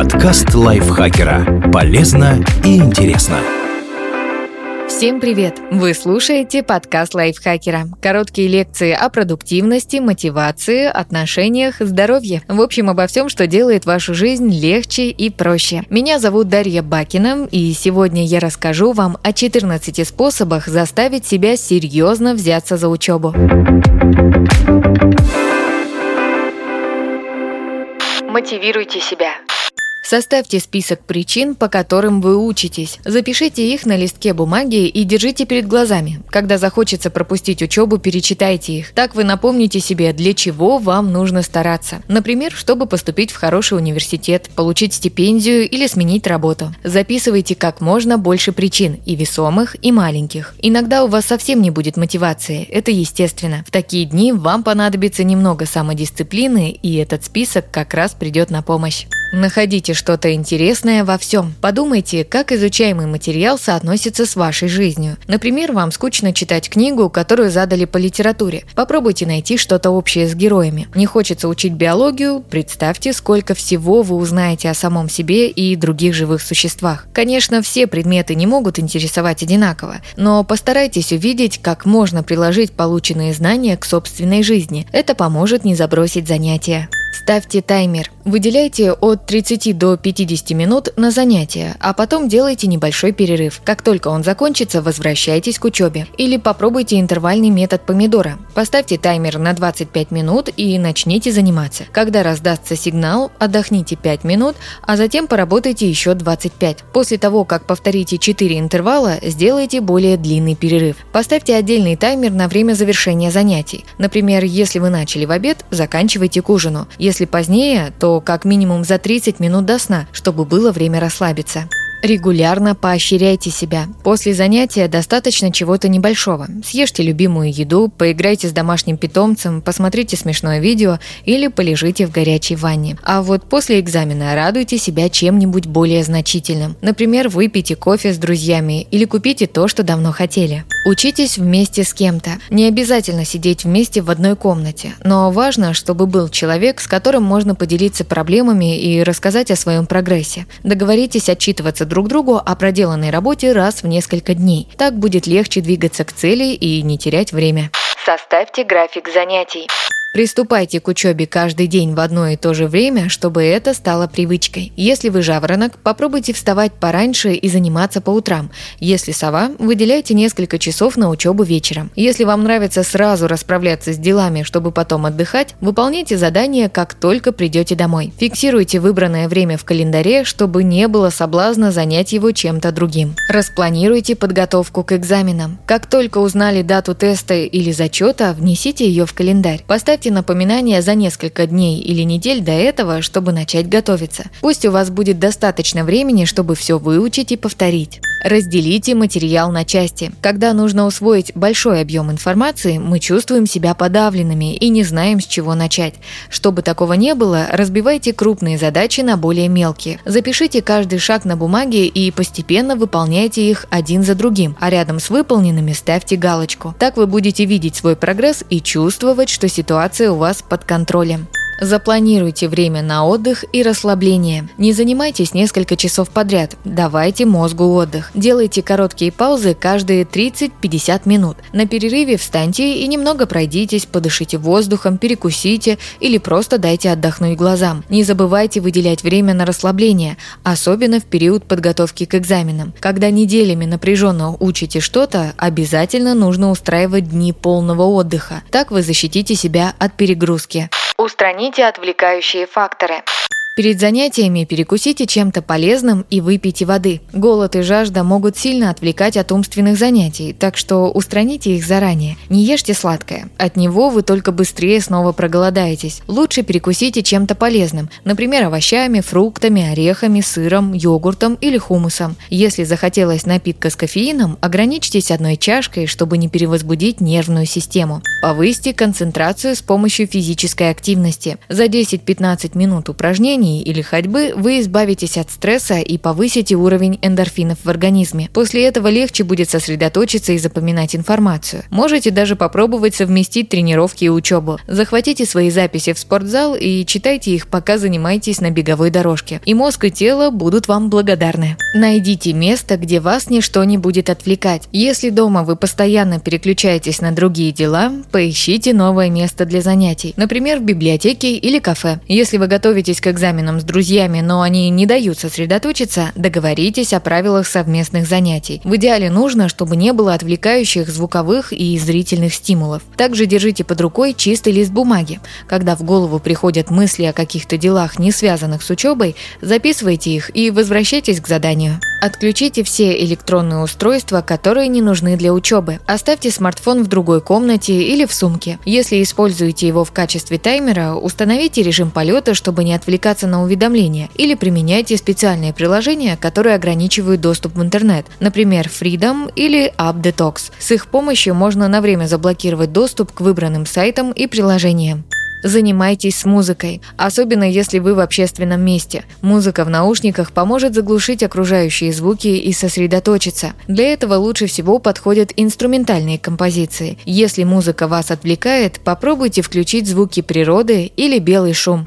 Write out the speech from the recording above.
Подкаст лайфхакера. Полезно и интересно. Всем привет! Вы слушаете подкаст лайфхакера. Короткие лекции о продуктивности, мотивации, отношениях, здоровье. В общем, обо всем, что делает вашу жизнь легче и проще. Меня зовут Дарья Бакина, и сегодня я расскажу вам о 14 способах заставить себя серьезно взяться за учебу. Мотивируйте себя. Составьте список причин, по которым вы учитесь. Запишите их на листке бумаги и держите перед глазами. Когда захочется пропустить учебу, перечитайте их. Так вы напомните себе, для чего вам нужно стараться. Например, чтобы поступить в хороший университет, получить стипендию или сменить работу. Записывайте как можно больше причин, и весомых, и маленьких. Иногда у вас совсем не будет мотивации, это естественно. В такие дни вам понадобится немного самодисциплины, и этот список как раз придет на помощь. Находите что-то интересное во всем. Подумайте, как изучаемый материал соотносится с вашей жизнью. Например, вам скучно читать книгу, которую задали по литературе. Попробуйте найти что-то общее с героями. Не хочется учить биологию? Представьте, сколько всего вы узнаете о самом себе и других живых существах. Конечно, все предметы не могут интересовать одинаково, но постарайтесь увидеть, как можно приложить полученные знания к собственной жизни. Это поможет не забросить занятия. Ставьте таймер. Выделяйте от 30 до 50 минут на занятия, а потом делайте небольшой перерыв. Как только он закончится, возвращайтесь к учебе. Или попробуйте интервальный метод помидора. Поставьте таймер на 25 минут и начните заниматься. Когда раздастся сигнал, отдохните 5 минут, а затем поработайте еще 25. После того, как повторите 4 интервала, сделайте более длинный перерыв. Поставьте отдельный таймер на время завершения занятий. Например, если вы начали в обед, заканчивайте к ужину. Если позднее, то как минимум за 30 минут до сна, чтобы было время расслабиться. Регулярно поощряйте себя. После занятия достаточно чего-то небольшого. Съешьте любимую еду, поиграйте с домашним питомцем, посмотрите смешное видео или полежите в горячей ванне. А вот после экзамена радуйте себя чем-нибудь более значительным. Например, выпейте кофе с друзьями или купите то, что давно хотели. Учитесь вместе с кем-то. Не обязательно сидеть вместе в одной комнате, но важно, чтобы был человек, с которым можно поделиться проблемами и рассказать о своем прогрессе. Договоритесь отчитываться друг другу о проделанной работе раз в несколько дней. Так будет легче двигаться к цели и не терять время. Составьте график занятий. Приступайте к учебе каждый день в одно и то же время, чтобы это стало привычкой. Если вы жаворонок, попробуйте вставать пораньше и заниматься по утрам. Если сова, выделяйте несколько часов на учебу вечером. Если вам нравится сразу расправляться с делами, чтобы потом отдыхать, выполняйте задание, как только придете домой. Фиксируйте выбранное время в календаре, чтобы не было соблазна занять его чем-то другим. Распланируйте подготовку к экзаменам. Как только узнали дату теста или зачета, внесите ее в календарь. Поставьте Поставьте напоминание за несколько дней или недель до этого, чтобы начать готовиться. Пусть у вас будет достаточно времени, чтобы все выучить и повторить. Разделите материал на части. Когда нужно усвоить большой объем информации, мы чувствуем себя подавленными и не знаем, с чего начать. Чтобы такого не было, разбивайте крупные задачи на более мелкие. Запишите каждый шаг на бумаге и постепенно выполняйте их один за другим, а рядом с выполненными ставьте галочку. Так вы будете видеть свой прогресс и чувствовать, что ситуация у вас под контролем. Запланируйте время на отдых и расслабление. Не занимайтесь несколько часов подряд. Давайте мозгу отдых. Делайте короткие паузы каждые 30-50 минут. На перерыве встаньте и немного пройдитесь, подышите воздухом, перекусите или просто дайте отдохнуть глазам. Не забывайте выделять время на расслабление, особенно в период подготовки к экзаменам. Когда неделями напряженно учите что-то, обязательно нужно устраивать дни полного отдыха. Так вы защитите себя от перегрузки. Устраните отвлекающие факторы. Перед занятиями перекусите чем-то полезным и выпейте воды. Голод и жажда могут сильно отвлекать от умственных занятий, так что устраните их заранее. Не ешьте сладкое. От него вы только быстрее снова проголодаетесь. Лучше перекусите чем-то полезным, например, овощами, фруктами, орехами, сыром, йогуртом или хумусом. Если захотелось напитка с кофеином, ограничьтесь одной чашкой, чтобы не перевозбудить нервную систему. Повысьте концентрацию с помощью физической активности. За 10-15 минут упражнений движений или ходьбы вы избавитесь от стресса и повысите уровень эндорфинов в организме. После этого легче будет сосредоточиться и запоминать информацию. Можете даже попробовать совместить тренировки и учебу. Захватите свои записи в спортзал и читайте их, пока занимаетесь на беговой дорожке. И мозг и тело будут вам благодарны. Найдите место, где вас ничто не будет отвлекать. Если дома вы постоянно переключаетесь на другие дела, поищите новое место для занятий. Например, в библиотеке или кафе. Если вы готовитесь к экзаменам с друзьями, но они не дают сосредоточиться, договоритесь о правилах совместных занятий. В идеале нужно, чтобы не было отвлекающих звуковых и зрительных стимулов. Также держите под рукой чистый лист бумаги. Когда в голову приходят мысли о каких-то делах, не связанных с учебой, записывайте их и возвращайтесь к заданию. Отключите все электронные устройства, которые не нужны для учебы. Оставьте смартфон в другой комнате или в сумке. Если используете его в качестве таймера, установите режим полета, чтобы не отвлекаться на уведомления, или применяйте специальные приложения, которые ограничивают доступ в интернет, например, Freedom или App Detox. С их помощью можно на время заблокировать доступ к выбранным сайтам и приложениям. Занимайтесь с музыкой, особенно если вы в общественном месте. Музыка в наушниках поможет заглушить окружающие звуки и сосредоточиться. Для этого лучше всего подходят инструментальные композиции. Если музыка вас отвлекает, попробуйте включить звуки природы или белый шум.